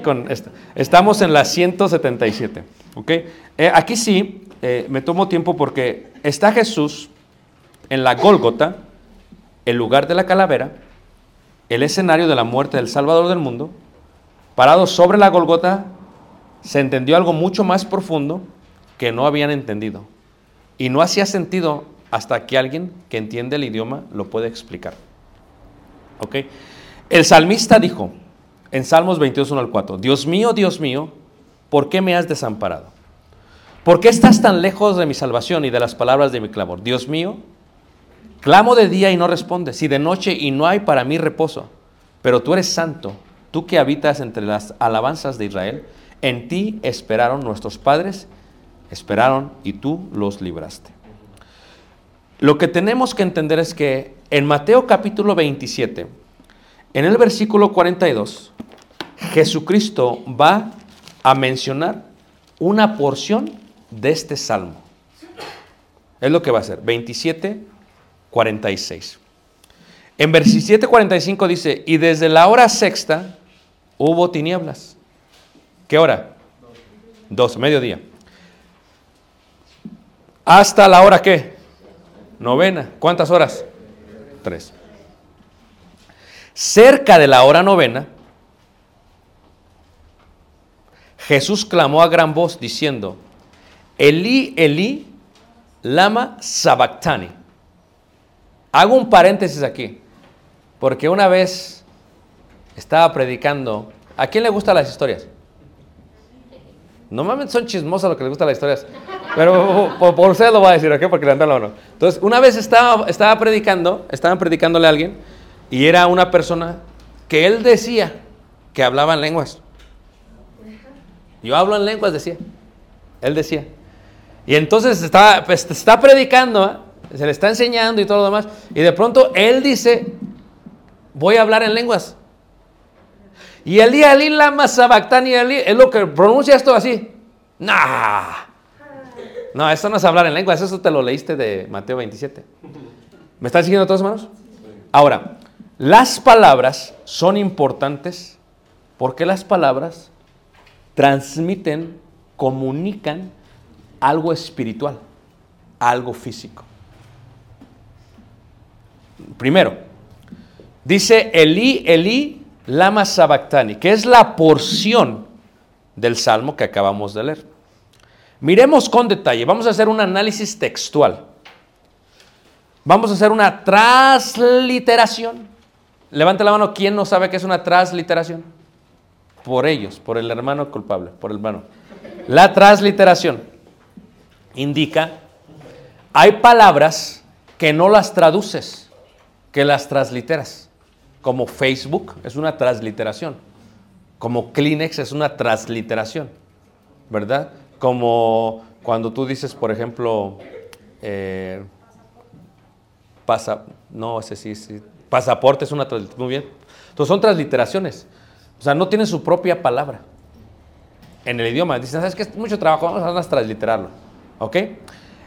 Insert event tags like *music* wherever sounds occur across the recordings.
con esta. Estamos en la 177. ¿ok? Eh, aquí sí, eh, me tomo tiempo porque está Jesús en la Gólgota, el lugar de la calavera, el escenario de la muerte del Salvador del mundo. Parado sobre la Gólgota, se entendió algo mucho más profundo que no habían entendido. Y no hacía sentido hasta que alguien que entiende el idioma lo puede explicar. ¿Ok? El salmista dijo en Salmos 22, 1 al 4, Dios mío, Dios mío, ¿por qué me has desamparado? ¿Por qué estás tan lejos de mi salvación y de las palabras de mi clamor? Dios mío, clamo de día y no respondes, y de noche y no hay para mí reposo. Pero tú eres santo, tú que habitas entre las alabanzas de Israel, en ti esperaron nuestros padres, esperaron y tú los libraste. Lo que tenemos que entender es que en Mateo capítulo 27, en el versículo 42, Jesucristo va a mencionar una porción de este salmo. Es lo que va a hacer. 27, 46. En 27, 45 dice, y desde la hora sexta hubo tinieblas. ¿Qué hora? Dos, mediodía. ¿Hasta la hora qué? Novena. ¿Cuántas horas? Tres. Cerca de la hora novena, Jesús clamó a gran voz diciendo, Elí, Elí, lama sabactani. Hago un paréntesis aquí, porque una vez estaba predicando, ¿a quién le gustan las historias? Normalmente son chismosas lo que les gustan las historias, pero *laughs* por, por lo voy a decir, ¿ok? Porque le andan la mano. Entonces, una vez estaba, estaba predicando, estaban predicándole a alguien, y era una persona que él decía que hablaba en lenguas. Yo hablo en lenguas, decía. Él decía. Y entonces está, pues, está predicando, ¿eh? se le está enseñando y todo lo demás. Y de pronto él dice, voy a hablar en lenguas. Y el día Ali Lama Sabactani Ali es lo que pronuncia esto así. Nah. No, esto no es hablar en lenguas, eso te lo leíste de Mateo 27. ¿Me están siguiendo todos hermanos? Ahora, las palabras son importantes porque las palabras transmiten, comunican algo espiritual, algo físico. Primero, dice Elí, Elí, lama sabactani, que es la porción del salmo que acabamos de leer. Miremos con detalle, vamos a hacer un análisis textual. Vamos a hacer una transliteración levante la mano, ¿quién no sabe qué es una transliteración? Por ellos, por el hermano culpable, por el hermano. La transliteración indica, hay palabras que no las traduces, que las transliteras. Como Facebook es una transliteración. Como Kleenex es una transliteración. ¿Verdad? Como cuando tú dices, por ejemplo, eh, pasa, no, ese sí, sí, pasaporte es una transliteración. Muy bien. Entonces son transliteraciones. O sea, no tienen su propia palabra en el idioma. Dicen, ¿sabes qué? Es mucho trabajo, vamos a transliterarlo. ¿Ok?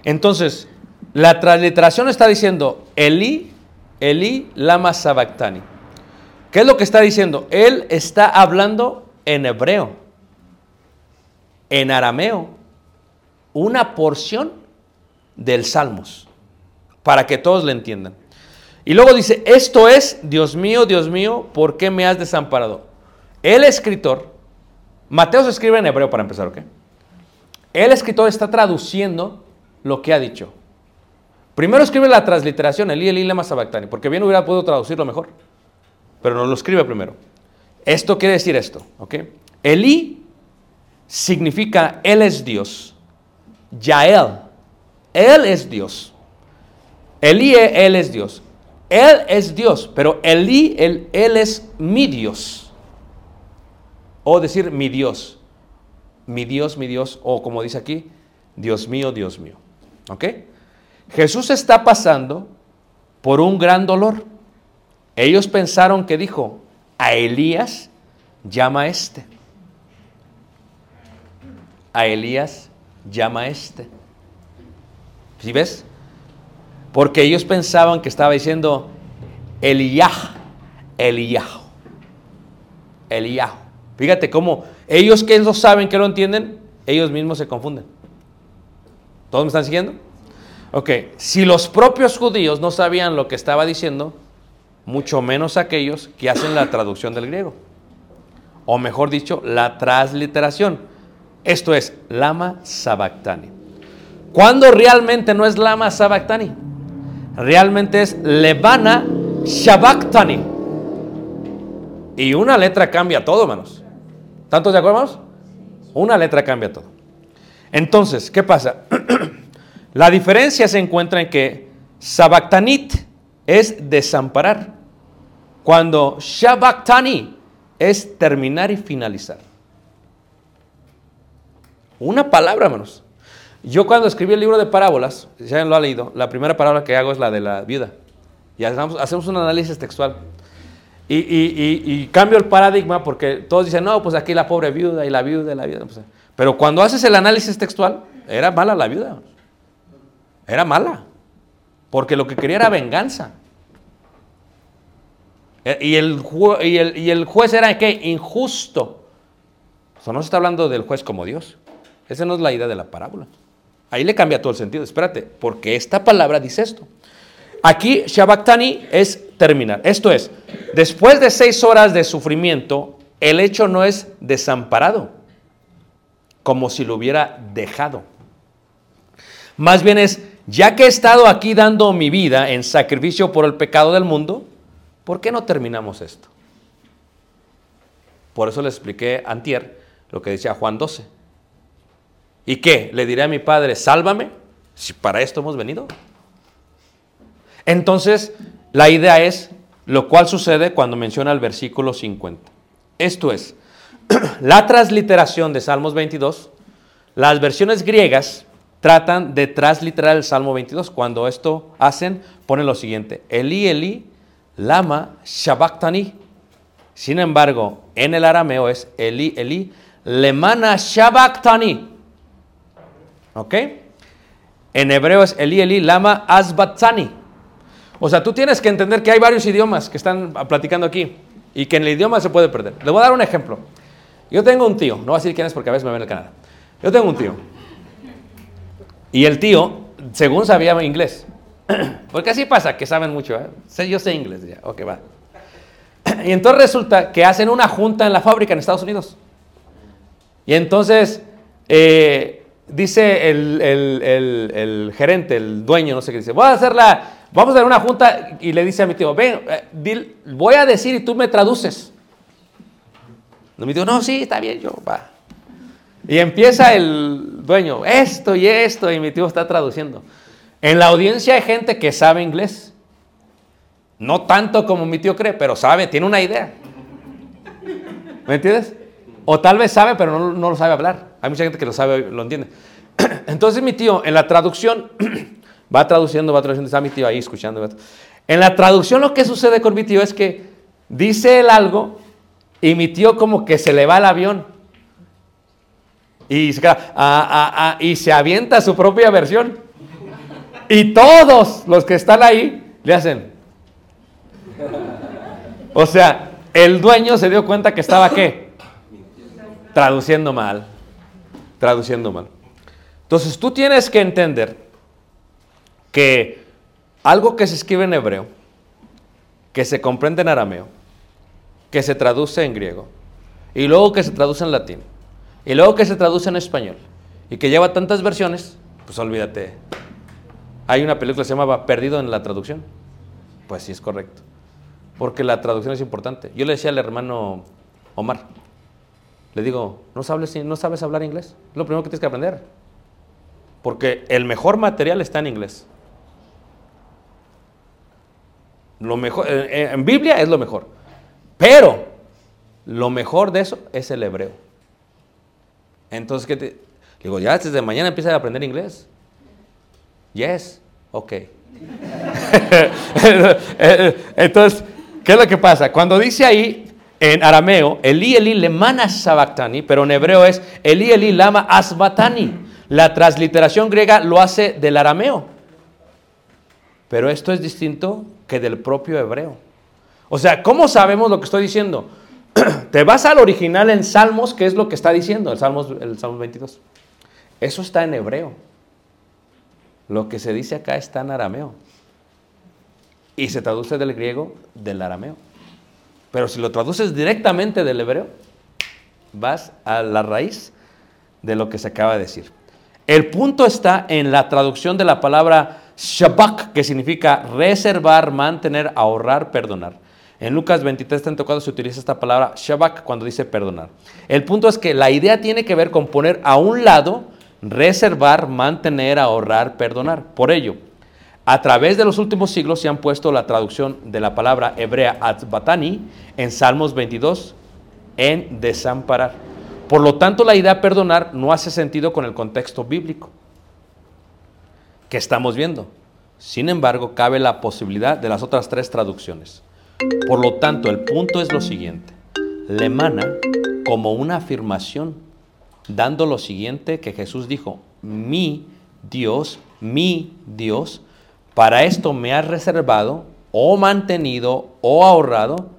Entonces, la transliteración está diciendo Eli, Eli, lama sabactani. ¿Qué es lo que está diciendo? Él está hablando en hebreo, en arameo, una porción del Salmos, para que todos le entiendan. Y luego dice, esto es, Dios mío, Dios mío, ¿por qué me has desamparado? El escritor, Mateo se escribe en hebreo para empezar, ¿ok? El escritor está traduciendo lo que ha dicho. Primero escribe la transliteración, Eli, Eli, lema sabactani, porque bien hubiera podido traducirlo mejor, pero no lo escribe primero. Esto quiere decir esto, ¿ok? Eli significa Él es Dios. Yael, Él es Dios. Eli, Él es Dios. Él es Dios, pero Eli, Él, él es mi Dios. O decir mi Dios. Mi Dios, mi Dios. O como dice aquí, Dios mío, Dios mío. ¿Ok? Jesús está pasando por un gran dolor. Ellos pensaron que dijo, a Elías llama a este. A Elías llama a este. ¿Sí ves? Porque ellos pensaban que estaba diciendo Elías, Elías, Elías. Fíjate cómo ellos que no saben, que lo entienden, ellos mismos se confunden. ¿Todos me están siguiendo? Ok, si los propios judíos no sabían lo que estaba diciendo, mucho menos aquellos que hacen la traducción del griego. O mejor dicho, la transliteración. Esto es lama sabactani. ¿Cuándo realmente no es lama sabactani? Realmente es levana shabactani. Y una letra cambia todo, hermanos. ¿Tantos de acuerdo, hermanos? Una letra cambia todo. Entonces, ¿qué pasa? *clears throat* La diferencia se encuentra en que sabactanit es desamparar, cuando shabactani es terminar y finalizar. Una palabra, hermanos. Yo cuando escribí el libro de parábolas, ya lo ha leído, la primera palabra que hago es la de la viuda. Y hacemos, un análisis textual. Y, cambio el paradigma porque todos dicen, no, pues aquí la pobre viuda y la viuda y la viuda. Pues, pero cuando haces el análisis textual, era mala la viuda. Era mala. Porque lo que quería era venganza. E- Y el, y el, y el juez era qué? Injusto. O sea, no se está hablando del juez como Dios. Esa no es la idea de la parábola. Ahí le cambia todo el sentido. Espérate, porque esta palabra dice esto. Aquí, Shabaktani es terminar. Esto es, después de seis horas de sufrimiento, el hecho no es desamparado, como si lo hubiera dejado. Más bien es, ya que he estado aquí dando mi vida en sacrificio por el pecado del mundo, ¿por qué no terminamos esto? Por eso le expliqué antier lo que decía Juan 12. ¿Y qué? ¿Le diré a mi padre, sálvame? Si para esto hemos venido. Entonces, la idea es lo cual sucede cuando menciona el versículo 50. Esto es, *clears throat* la transliteración de Salmos 22, las versiones griegas tratan de transliterar el Salmo 22. Cuando esto hacen, ponen lo siguiente, Eli, Eli, lama, shabaktani. Sin embargo, en el arameo es Eli, Eli, lemana shabaktani. ¿Ok? En hebreo es Eli, Eli, lama asbatzani. O sea, tú tienes que entender que hay varios idiomas que están platicando aquí y que en el idioma se puede perder. Le voy a dar un ejemplo. Yo tengo un tío, no voy a decir quién es porque a veces me ven en el canal. Yo tengo un tío. Y el tío, según sabía inglés, *clears throat* porque así pasa, que saben mucho. ¿eh? Yo sé inglés ya, ok, va. *clears throat* Y entonces resulta que hacen una junta en la fábrica en Estados Unidos. Y entonces eh, dice el, el- el- gerente, el dueño, no sé qué, dice, voy a hacer la, vamos a tener una junta y le dice a mi tío, ven, eh, voy a decir y tú me traduces. Y mi tío, no, sí, está bien, yo, va. Y empieza el dueño, esto y esto, y mi tío está traduciendo. En la audiencia hay gente que sabe inglés. No tanto como mi tío cree, pero sabe, tiene una idea. ¿Me entiendes? O tal vez sabe, pero no, no lo sabe hablar. Hay mucha gente que lo sabe, lo entiende. *clears throat* Entonces mi tío, en la traducción, *clears throat* va traduciendo, va traduciendo, está mi tío ahí escuchando. En la traducción lo que sucede con mi tío es que dice él algo y mi tío como que se le va el avión. Y se, queda, "Ah, ah, ah", y se avienta su propia versión. Y todos los que están ahí le hacen. O sea, el dueño se dio cuenta que estaba qué? Traduciendo mal. Traduciendo mal. Entonces tú tienes que entender que algo que se escribe en hebreo, que se comprende en arameo, que se traduce en griego, y luego que se traduce en latín, y luego que se traduce en español, y que lleva tantas versiones, pues olvídate. Hay una película que se llamaba Perdido en la traducción. Pues sí, es correcto. Porque la traducción es importante. Yo le decía al hermano Omar, le digo, ¿no sabes, no sabes hablar inglés? Es lo primero que tienes que aprender. Porque el mejor material está en inglés. Lo mejor, en Biblia es lo mejor. Pero lo mejor de eso es el hebreo. Entonces, ¿qué te? Digo, ya desde mañana empieza a aprender inglés. Yes, ok. *laughs* Entonces, ¿qué es lo que pasa? Cuando dice ahí en arameo, Eli Eli lemana sabactani, pero en hebreo es Eli Eli lama asbatani. La transliteración griega lo hace del arameo. Pero esto es distinto que del propio hebreo. O sea, ¿cómo sabemos lo que estoy diciendo? *clears throat* Te vas al original en Salmos, que es lo que está diciendo, el Salmos, el Salmos 22. Eso está en hebreo. Lo que se dice acá está en arameo. Y se traduce del griego del arameo. Pero si lo traduces directamente del hebreo, vas a la raíz de lo que se acaba de decir. El punto está en la traducción de la palabra shabak, que significa reservar, mantener, ahorrar, perdonar. En Lucas 23, 34 se utiliza esta palabra shabak cuando dice perdonar. El punto es que la idea tiene que ver con poner a un lado, reservar, mantener, ahorrar, perdonar. Por ello, a través de los últimos siglos se han puesto la traducción de la palabra hebrea atzbatani en Salmos 22 en desamparar. Por lo tanto, la idea perdonar no hace sentido con el contexto bíblico que estamos viendo. Sin embargo, cabe la posibilidad de las otras tres traducciones. Por lo tanto, el punto es lo siguiente. Le emana como una afirmación, dando lo siguiente que Jesús dijo, mi Dios, mi Dios, para esto me has reservado o mantenido o ahorrado.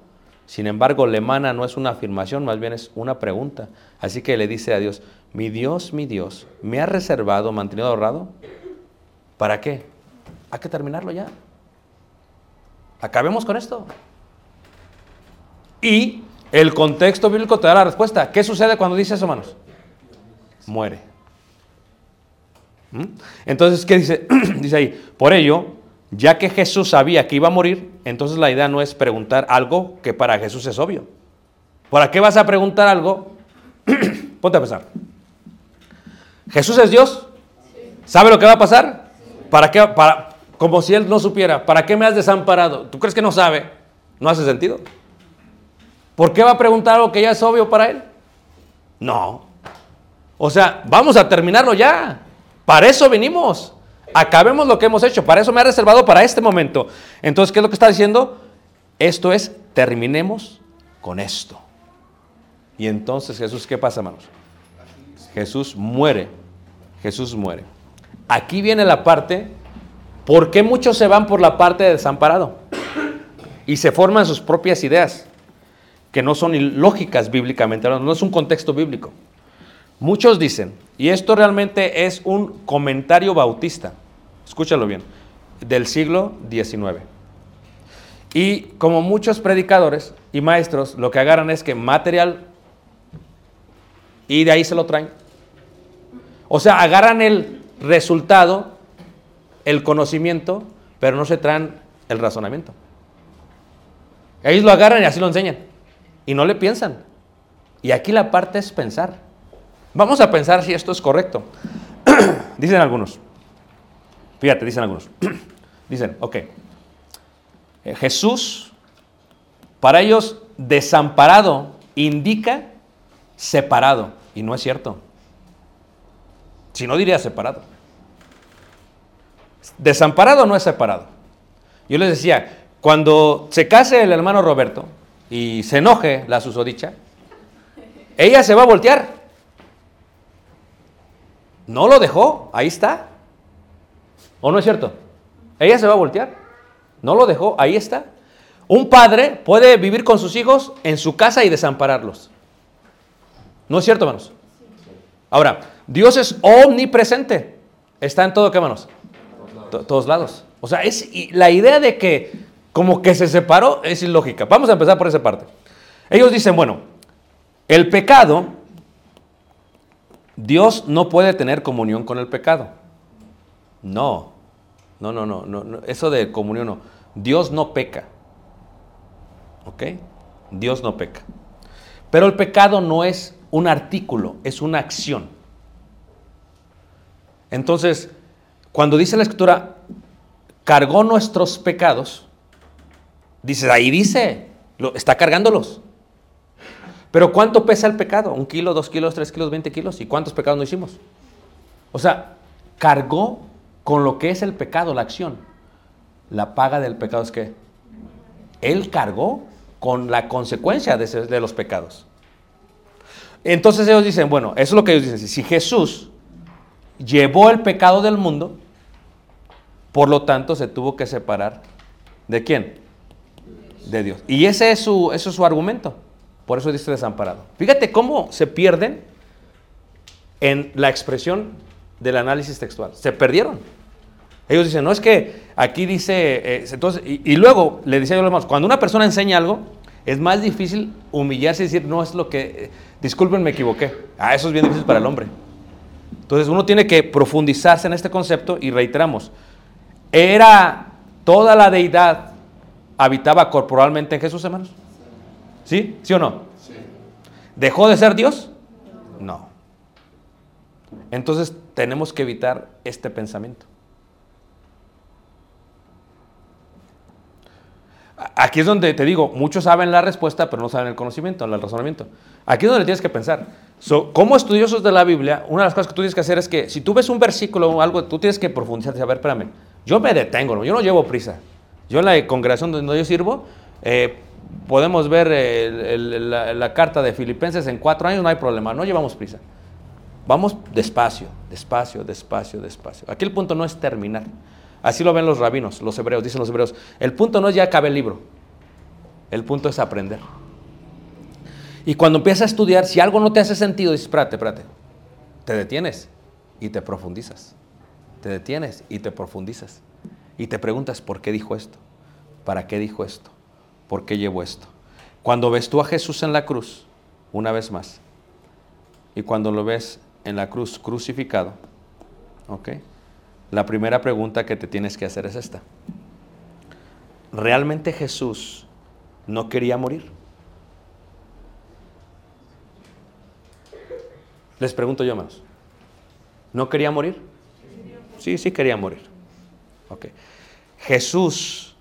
Sin embargo, le emana no es una afirmación, más bien es una pregunta. Así que le dice a Dios, mi Dios, mi Dios, ¿me has reservado, mantenido, ahorrado? ¿Para qué? Hay que terminarlo ya. Acabemos con esto. Y el contexto bíblico te da la respuesta. ¿Qué sucede cuando dice eso, hermanos? Muere. ¿Mm? Entonces, ¿qué dice? *clears throat* dice ahí, por ello, ya que Jesús sabía que iba a morir, entonces la idea no es preguntar algo que para Jesús es obvio. ¿Para qué vas a preguntar algo? *clears throat* Ponte a pensar. ¿Jesús es Dios? ¿Sabe lo que va a pasar? ¿Para qué? Para, como si Él no supiera. ¿Para qué me has desamparado? ¿Tú crees que no sabe? No hace sentido. ¿Por qué va a preguntar algo que ya es obvio para Él? No. O sea, vamos a terminarlo ya. Para eso venimos. Acabemos lo que hemos hecho. Para eso me ha reservado para este momento. Entonces, ¿qué es lo que está diciendo? Esto es, terminemos con esto. Y entonces Jesús, ¿qué pasa, hermanos? Jesús muere. Jesús muere. Aquí viene la parte, ¿por qué muchos se van por la parte de desamparado? Y se forman sus propias ideas, que no son ilógicas bíblicamente, no es un contexto bíblico. Muchos dicen, y esto realmente es un comentario bautista, escúchalo bien, del siglo XIX. Y como muchos predicadores y maestros, lo que agarran es que material y de ahí se lo traen. O sea, agarran el resultado, el conocimiento, pero no se traen el razonamiento. Ellos lo agarran y así lo enseñan. Y no le piensan. Y aquí la parte es pensar. Vamos a pensar si esto es correcto. *clears throat* dicen algunos. Fíjate, dicen algunos. *clears throat* dicen, ok. Eh, Jesús, para ellos, desamparado indica separado. Y no es cierto. Si no diría separado. Desamparado no es separado. Yo les decía, cuando se case el hermano Roberto y se enoje la susodicha, ella se va a voltear. No lo dejó, ahí está. ¿O no es cierto? Ella se va a voltear. No lo dejó, ahí está. Un padre puede vivir con sus hijos en su casa y desampararlos. ¿No es cierto, hermanos? Ahora, Dios es omnipresente. Está en todo, ¿qué, hermanos? To- todos lados. O sea, es la idea de que como que se separó es ilógica. Vamos a empezar por esa parte. Ellos dicen, bueno, el pecado, Dios no puede tener comunión con el pecado. No, no, no, no, no, eso de comunión no. Dios no peca. ¿Ok? Dios no peca. Pero el pecado no es un artículo, es una acción. Entonces, cuando dice la escritura, cargó nuestros pecados, dices, ahí dice, está cargándolos. Pero ¿cuánto pesa el pecado? ¿Un kilo, dos kilos, tres kilos, veinte kilos? ¿Y cuántos pecados no hicimos? O sea, cargó con lo que es el pecado, la acción. La paga del pecado es que Él cargó con la consecuencia de, ese- los pecados. Entonces ellos dicen, bueno, eso es lo que ellos dicen. Si Jesús llevó el pecado del mundo, por lo tanto se tuvo que separar de quién? De Dios. Y ese es su, eso es su argumento. Por eso dice desamparado. Fíjate cómo se pierden en la expresión del análisis textual. Se perdieron. Ellos dicen, no es que aquí dice, eh, entonces, y, luego le decía a los hermanos, cuando una persona enseña algo, es más difícil humillarse y decir, no es lo que, eh, disculpen, me equivoqué. Ah, eso es bien difícil para el hombre. Entonces uno tiene que profundizarse en este concepto y reiteramos, era toda la deidad habitaba corporalmente en Jesús, hermanos. ¿Sí? ¿Sí o no? ¿Dejó de ser Dios? No. Entonces tenemos que evitar este pensamiento. Aquí es donde te digo, muchos saben la respuesta, pero no saben el conocimiento, el razonamiento. Aquí es donde tienes que pensar. So, como estudiosos de la Biblia, una de las cosas que tú tienes que hacer es que si tú ves un versículo o algo, tú tienes que profundizar. A ver, espérame, yo me detengo, yo no llevo prisa. Yo en la congregación donde yo sirvo, eh, podemos ver la, carta de Filipenses en cuatro años, no hay problema, no llevamos prisa. Vamos despacio, despacio, despacio, despacio. Aquí el punto no es terminar. Así lo ven los rabinos, los hebreos, dicen los hebreos. El punto no es ya acabe el libro. El punto es aprender. Y cuando empiezas a estudiar, si algo no te hace sentido, dices, espérate, espérate. Te detienes y te profundizas. Te detienes y te profundizas. Y te preguntas, ¿por qué dijo esto? ¿Para qué dijo esto? ¿Por qué llevó esto? Cuando ves tú a Jesús en la cruz, una vez más, y cuando lo ves en la cruz crucificado, ¿ok? La primera pregunta que te tienes que hacer es esta. ¿Realmente Jesús no quería morir? Les pregunto yo, hermanos. ¿No quería morir? Sí, sí quería morir. Ok. Jesús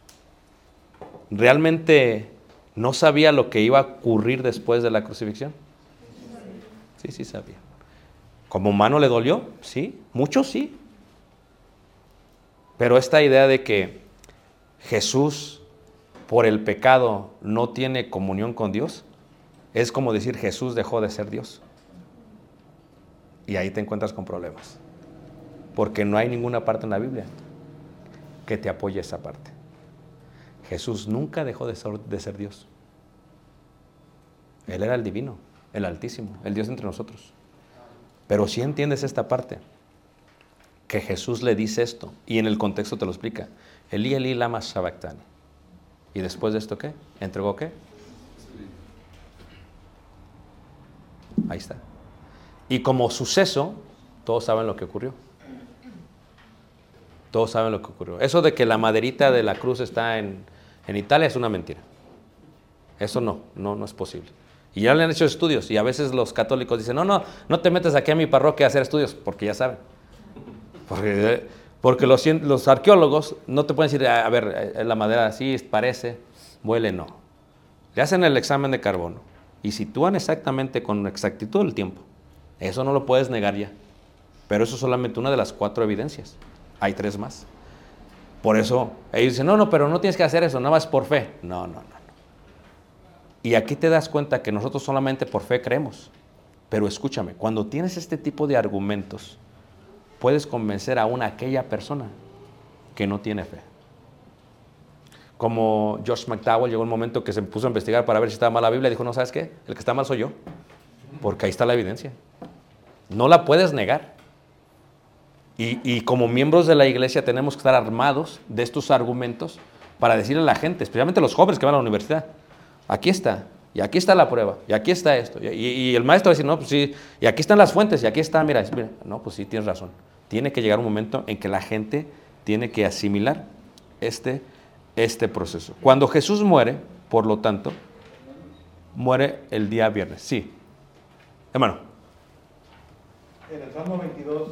realmente no sabía lo que iba a ocurrir después de la crucifixión. Sí, sí sabía. ¿Como humano le dolió? Sí, mucho sí. Pero esta idea de que Jesús por el pecado no tiene comunión con Dios, es como decir Jesús dejó de ser Dios. Y ahí te encuentras con problemas. Porque no hay ninguna parte en la Biblia que te apoye esa parte. Jesús nunca dejó de ser, de ser Dios. Él era el divino, el altísimo, el Dios entre nosotros. Pero si entiendes esta parte, que Jesús le dice esto, y en el contexto te lo explica, Elí, Elí, lama sabactani. ¿Y después de esto qué? ¿Entregó qué? Ahí está. Y como suceso, todos saben lo que ocurrió. Todos saben lo que ocurrió. Eso de que la maderita de la cruz está en, en Italia es una mentira. Eso no, no, no es posible. Y ya le han hecho estudios y a veces los católicos dicen, no, no, no te metes aquí a mi parroquia a hacer estudios, porque ya saben. Porque, porque los, los arqueólogos no te pueden decir, a ver, eh, la madera así parece, huele, no. Le hacen el examen de carbono y sitúan exactamente con exactitud el tiempo. Eso no lo puedes negar ya. Pero eso es solamente una de las cuatro evidencias. Hay tres más. Por eso ellos dicen, no, no, pero no tienes que hacer eso, nada más por fe. No, no, no. Y aquí te das cuenta que nosotros solamente por fe creemos. Pero escúchame, cuando tienes este tipo de argumentos, puedes convencer aún a aquella persona que no tiene fe. Como Josh McDowell llegó un momento que se puso a investigar para ver si estaba mal la Biblia y dijo, no, ¿sabes qué? El que está mal soy yo. Porque ahí está la evidencia. No la puedes negar. Y, como miembros de la iglesia tenemos que estar armados de estos argumentos para decirle a la gente, especialmente los jóvenes que van a la universidad, aquí está, y aquí está la prueba, y aquí está esto. Y, el maestro va a decir, no, pues sí, y aquí están las fuentes, y aquí está, mira, mira, no, pues sí, tienes razón. Tiene que llegar un momento en que la gente tiene que asimilar este, este proceso. Cuando Jesús muere, por lo tanto, muere el día viernes. Sí. Hermano. En el Salmo 22,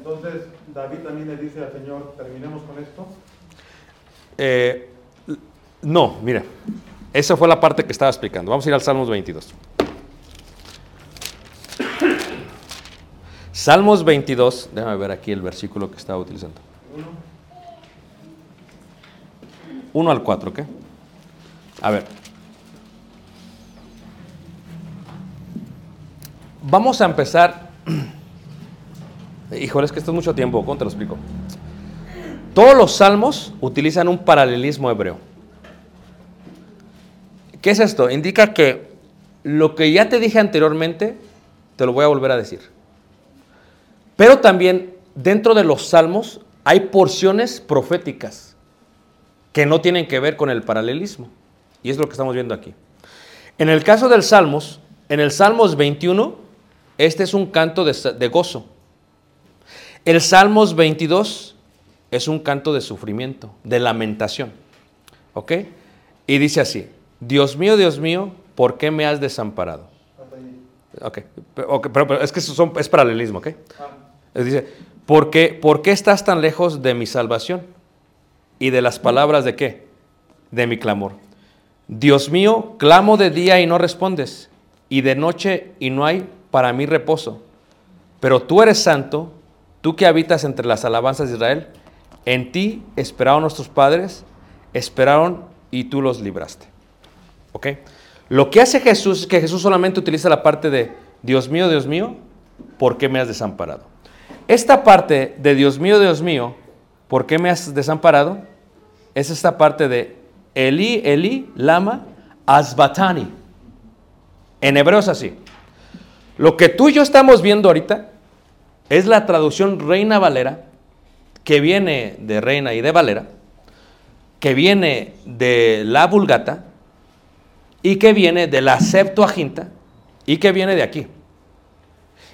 entonces David también le dice al Señor, terminemos con esto. Eh, no, mira, esa fue la parte que estaba explicando. Vamos a ir al Salmos 22. Salmos 22, déjame ver aquí el versículo que estaba utilizando. 1 al 4, ¿ok? A ver. Vamos a empezar. Híjole, es que esto es mucho tiempo, ¿cómo te lo explico? Todos los salmos utilizan un paralelismo hebreo. ¿Qué es esto? Indica que lo que ya te dije anteriormente, te lo voy a volver a decir. Pero también dentro de los salmos hay porciones proféticas que no tienen que ver con el paralelismo. Y es lo que estamos viendo aquí. En el caso del Salmos, en el Salmos 21, este es un canto de, de gozo. El Salmos 22 es un canto de sufrimiento, de lamentación. ¿Ok? Y dice así, Dios mío, Dios mío, ¿por qué me has desamparado? Ok, pero, ok, pero- pero es que son- es paralelismo, ¿ok? Ah, Dice, ¿por qué, ¿por qué estás tan lejos de mi salvación? Y de las palabras de qué? De mi clamor. Dios mío, clamo de día y no respondes, y de noche y no hay para mí reposo. Pero tú eres santo, tú que habitas entre las alabanzas de Israel, en ti esperaron nuestros padres, esperaron y tú los libraste. ¿Ok? Lo que hace Jesús es que Jesús solamente utiliza la parte de Dios mío, Dios mío, ¿por qué me has desamparado? Esta parte de Dios mío, Dios mío, ¿por qué me has desamparado? Es esta parte de Eli, Eli, lama, asbatani. En hebreo es así. Lo que tú y yo estamos viendo ahorita es la traducción Reina Valera, que viene de Reina y de Valera, que viene de la Vulgata y que viene de la Septuaginta y que viene de aquí.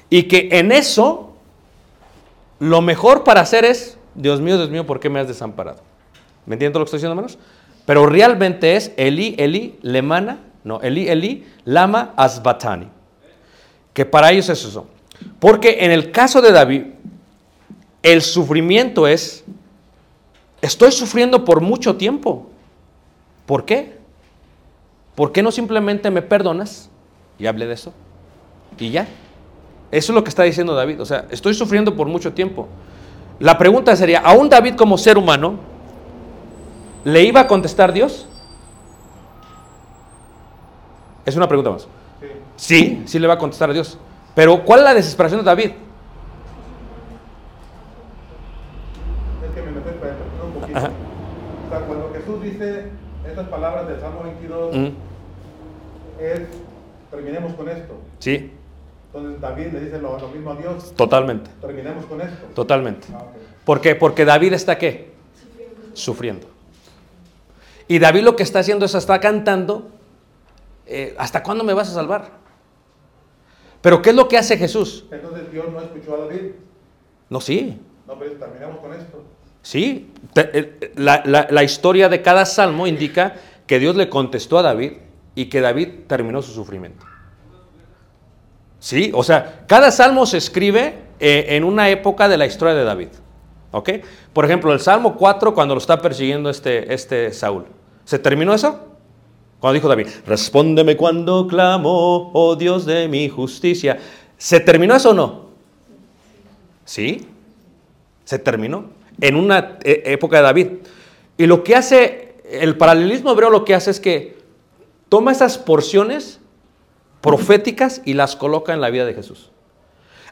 Y que en eso lo mejor para hacer es, Dios mío, Dios mío, ¿por qué me has desamparado? ¿Me entiendes lo que estoy diciendo, hermanos? Pero realmente es Eli, Eli, Lemana, no, Eli, Eli, Lama, Asbatani. Que para ellos es eso. Porque en el caso de David, el sufrimiento es, estoy sufriendo por mucho tiempo. ¿Por qué? ¿Por qué no simplemente me perdonas? Y hablé de eso. Y ya. Eso es lo que está diciendo David. O sea, estoy sufriendo por mucho tiempo. La pregunta sería, ¿aún David como ser humano le iba a contestar Dios? Es una pregunta más. sí. Sí, sí le va a contestar a Dios. Pero ¿cuál es la desesperación de David? Es que me para entender un poquito. Ajá. O sea, cuando Jesús dice estas palabras del Salmo 22, Mm, es terminemos con esto. Sí, Entonces David le dice lo, lo mismo a Dios, totalmente, terminemos con esto. totalmente. Ah, ok. ¿Por qué? Porque David está qué? Sufriendo. Y David lo que está haciendo es está cantando, eh, ¿hasta cuándo me vas a salvar? Pero ¿qué es lo que hace Jesús? Entonces Dios no escuchó a David. No, sí, No, pero terminamos con esto. Sí, el- la, la- la historia de cada salmo indica que Dios le contestó a David y que David terminó su sufrimiento. Sí, o sea, cada salmo se escribe eh, en una época de la historia de David. ¿Ok? Por ejemplo, el Salmo 4, cuando lo está persiguiendo este, este Saúl. ¿Se terminó eso? Dijo David, respóndeme cuando clamo, oh Dios de mi justicia. ¿Se terminó eso o no? Sí, se terminó en una eh, época de David. Y lo que hace, el paralelismo hebreo lo que hace es que toma esas porciones proféticas y las coloca en la vida de Jesús.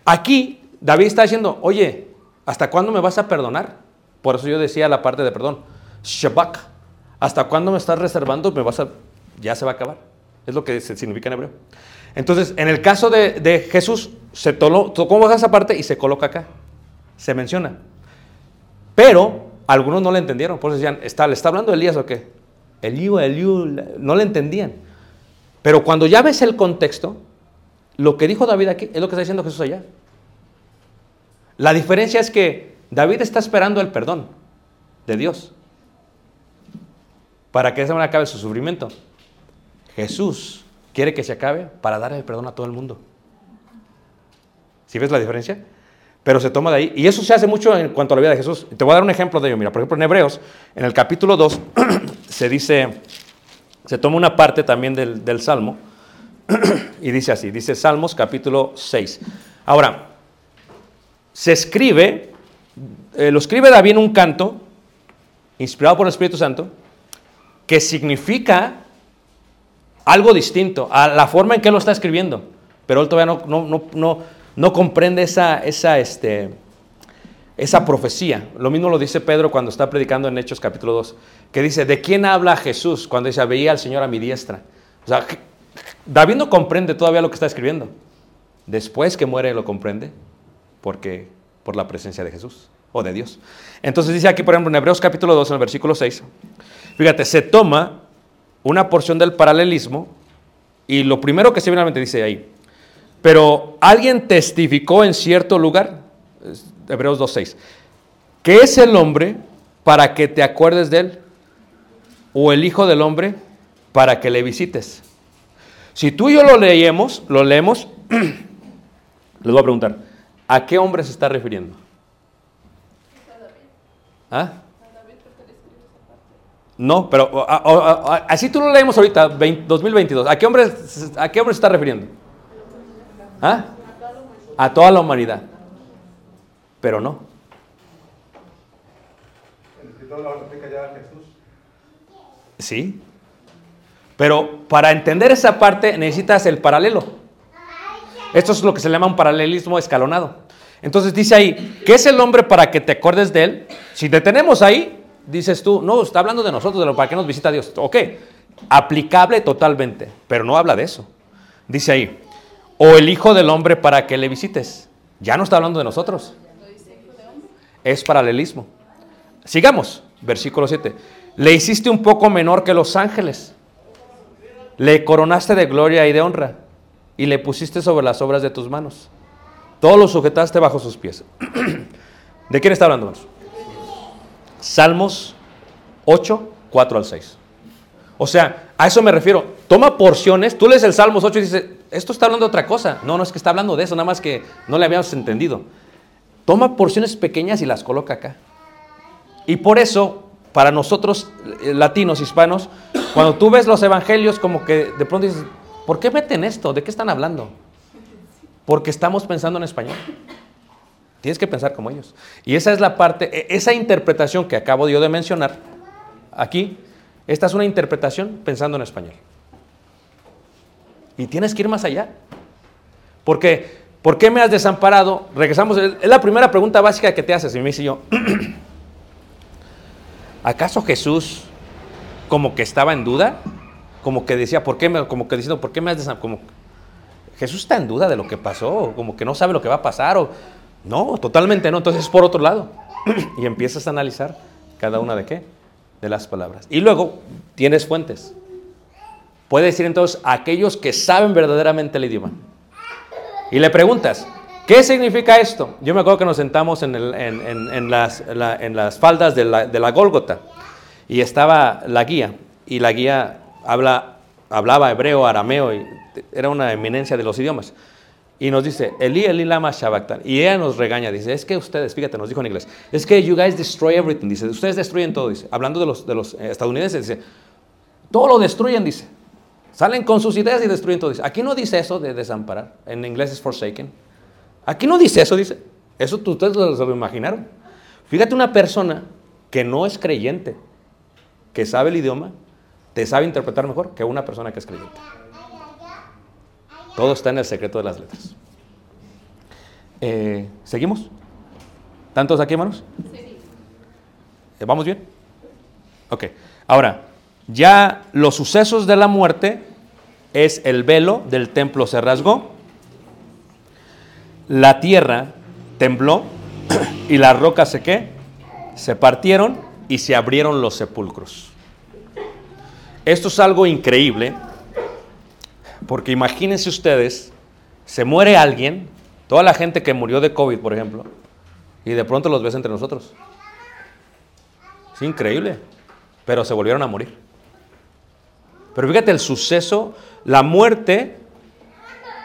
Aquí David está diciendo, oye, ¿hasta cuándo me vas a perdonar? Por eso yo decía la parte de perdón, Shabak, ¿hasta cuándo me estás reservando? Me vas a, ya se va a acabar. Es lo que significa en hebreo. Entonces, en el caso de, Jesús, se toló, tocó esa parte y se coloca acá. Se menciona. Pero algunos no le entendieron. Por eso decían, ¿está, ¿le está hablando Elías o qué? Eliú, la- no le entendían. Pero cuando ya ves el contexto, lo que dijo David aquí es lo que está diciendo Jesús allá. La diferencia es que David está esperando el perdón de Dios para que de esa manera acabe su sufrimiento. Jesús quiere que se acabe para dar el perdón a todo el mundo. ¿Sí ves la diferencia? Pero se toma de ahí. Y eso se hace mucho en cuanto a la vida de Jesús. Te voy a dar un ejemplo de ello. Mira, por ejemplo, en Hebreos, en el capítulo 2, *clears throat* se dice, se toma una parte también del, del Salmo *clears throat* y dice así, dice Salmos capítulo 6. Ahora, se escribe, eh, lo escribe David un canto, inspirado por el Espíritu Santo, que significa algo distinto a la forma en que lo está escribiendo. Pero él todavía no, no, no, no, comprende esa, esa, este, esa profecía. Lo mismo lo dice Pedro cuando está predicando en Hechos capítulo 2, que dice, ¿de quién habla Jesús? Cuando dice, veía al Señor a mi diestra. O sea, David no comprende todavía lo que está escribiendo. Después que muere lo comprende, porque por la presencia de Jesús o de Dios. Entonces dice aquí, por ejemplo, en Hebreos capítulo 2, en el versículo 6, fíjate, se toma una porción del paralelismo y lo primero que se viene a dice ahí, pero alguien testificó en cierto lugar, Hebreos 2.6, que es el hombre para que te acuerdes de él, o el hijo del hombre para que le visites. Si tú y yo lo leemos, lo leemos, *clears throat* les voy a preguntar, ¿a qué hombre se está refiriendo? ¿Ah? No, pero a- a- a- así tú lo leemos ahorita, 20 2022. ¿A qué hombre, a qué hombre se está refiriendo? ¿Ah? A toda la humanidad. Pero no. Sí. Pero para entender esa parte necesitas el paralelo. Esto es lo que se llama un paralelismo escalonado. Entonces dice ahí, ¿qué es el hombre para que te acuerdes de él? Si te tenemos ahí, dices tú, no, está hablando de nosotros, de lo para qué nos visita Dios. Ok, aplicable totalmente, pero no habla de eso. Dice ahí, o el hijo del hombre para que le visites. Ya no está hablando de nosotros. Es paralelismo. Sigamos, versículo 7. Le hiciste un poco menor que los ángeles. Le coronaste de gloria y de honra. Y le pusiste sobre las obras de tus manos. Todo lo sujetaste bajo sus pies. *clears throat* ¿De quién está hablando? hermanos? Salmos 8, 4 al 6. O sea, a eso me refiero. Toma porciones, tú lees el Salmos 8 y dices, esto está hablando de otra cosa. No, no es que está hablando de eso, nada más que no le habíamos entendido. Toma porciones pequeñas y las coloca acá. Y por eso, para nosotros eh, latinos, hispanos, cuando tú ves los evangelios, como que de pronto dices, ¿por qué meten esto? ¿De qué están hablando? Porque estamos pensando en español. Tienes que pensar como ellos. Y esa es la parte, e- esa interpretación que acabo yo de mencionar aquí, esta es una interpretación pensando en español. Y tienes que ir más allá. Porque, ¿por qué me has desamparado? Regresamos, es la primera pregunta básica que te haces. Y me dice yo, *clears throat* ¿acaso Jesús como que estaba en duda? Como que decía, ¿por qué me, como que diciendo, ¿por qué me has desamparado? Jesús está en duda de lo que pasó, como que no sabe lo que va a pasar, o no, totalmente no. Entonces, por otro lado, *clears throat* y empiezas a analizar cada una de qué, de las palabras. Y luego tienes fuentes. Puede decir entonces aquellos que saben verdaderamente el idioma. Y le preguntas, ¿Qué significa esto? Yo me acuerdo que nos sentamos en, el- en las faldas de la, de la Gólgota y estaba la guía y la guía habla, hablaba hebreo, arameo y era una eminencia de los idiomas. Y nos dice, Eli, Eli, lama sabachthani. Y ella nos regaña, dice, es que ustedes, fíjate, nos dijo en inglés, es que you guys destroy everything, dice, ustedes destruyen todo, dice. Hablando de los, de los eh, estadounidenses, dice, todo lo destruyen, dice. Salen con sus ideas y destruyen todo, dice. Aquí no dice eso de desamparar, en inglés es forsaken. Aquí no dice eso, dice. Eso ustedes lo imaginaron. Fíjate una persona que no es creyente, que sabe el idioma, te sabe interpretar mejor que una persona que es creyente. Todo está en el secreto de las letras. Eh, ¿Seguimos? ¿Tantos aquí, hermanos? Eh, ¿Vamos bien? Ok. Ahora, ya los sucesos de la muerte es el velo del templo se rasgó, la tierra tembló *clears throat* y las rocas se qué? Se partieron y se abrieron los sepulcros. Esto es algo increíble porque imagínense ustedes, se muere alguien, toda la gente que murió de COVID, por ejemplo, y de pronto los ves entre nosotros. Es increíble, pero se volvieron a morir. Pero fíjate el suceso, la muerte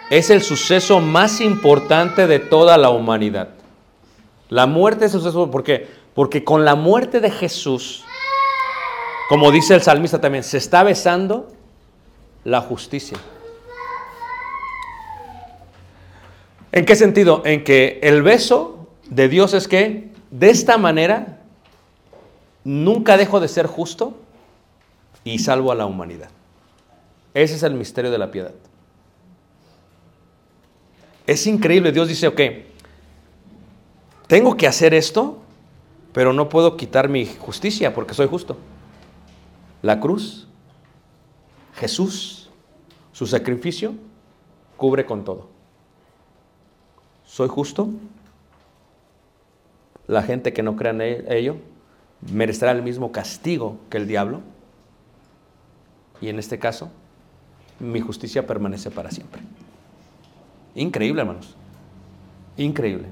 es el suceso más importante de toda la humanidad. La muerte es el suceso, ¿por qué? Porque con la muerte de Jesús, como dice el salmista también, se está besando la justicia. ¿En qué sentido? En que el beso de Dios es que de esta manera nunca dejo de ser justo y salvo a la humanidad. Ese es el misterio de la piedad. Es increíble, Dios dice, ok, tengo que hacer esto, pero no puedo quitar mi justicia porque soy justo. La cruz, Jesús, su sacrificio, cubre con todo. ¿Soy justo? La gente que no crea en ello merecerá el mismo castigo que el diablo. Y en este caso, mi justicia permanece para siempre. Increíble, hermanos. Increíble.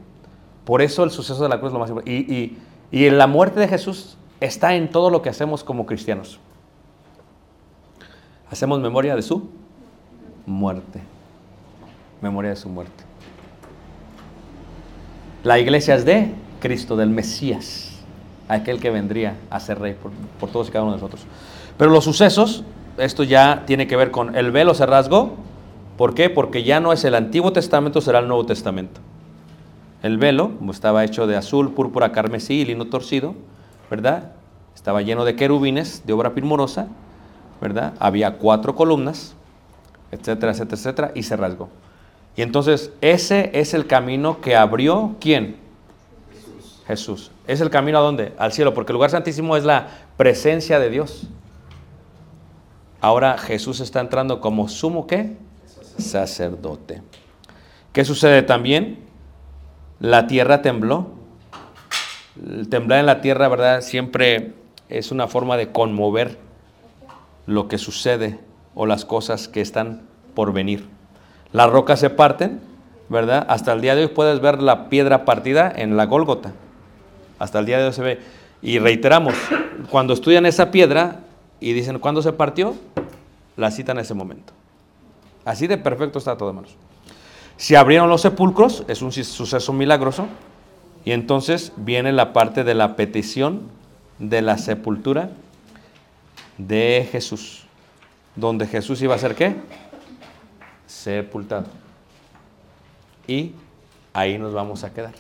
Por eso el suceso de la cruz es lo más importante. Y, y, y en la muerte de Jesús está en todo lo que hacemos como cristianos. Hacemos memoria de su muerte. Memoria de su muerte. La iglesia es de Cristo, del Mesías, aquel que vendría a ser rey por, por todos y cada uno de nosotros. Pero los sucesos, esto ya tiene que ver con el velo se rasgó. ¿Por qué? Porque ya no es el Antiguo Testamento, será el Nuevo Testamento. El velo estaba hecho de azul, púrpura, carmesí y lino torcido, ¿verdad? Estaba lleno de querubines de obra primorosa, ¿verdad? Había cuatro columnas, etcétera, etcétera, etcétera, y se rasgó. Y entonces ese es el camino que abrió ¿quién? Jesús. ¿Es el camino a dónde? Al cielo, porque el lugar santísimo es la presencia de Dios. Ahora Jesús está entrando como sumo qué? Sacerdote. ¿Qué sucede también? La tierra tembló. El temblar en la tierra, ¿verdad? Siempre es una forma de conmover lo que sucede o las cosas que están por venir. Las rocas se parten, ¿verdad? Hasta el día de hoy puedes ver la piedra partida en la Gólgota. Hasta el día de hoy se ve. Y reiteramos, cuando estudian esa piedra y dicen, ¿cuándo se partió? La citan en ese momento. Así de perfecto está todo, hermanos. Se abrieron los sepulcros, es un suceso milagroso, y entonces viene la parte de la petición de la sepultura de Jesús, donde Jesús iba a ser qué? Sepultado. Y ahí nos vamos a quedar.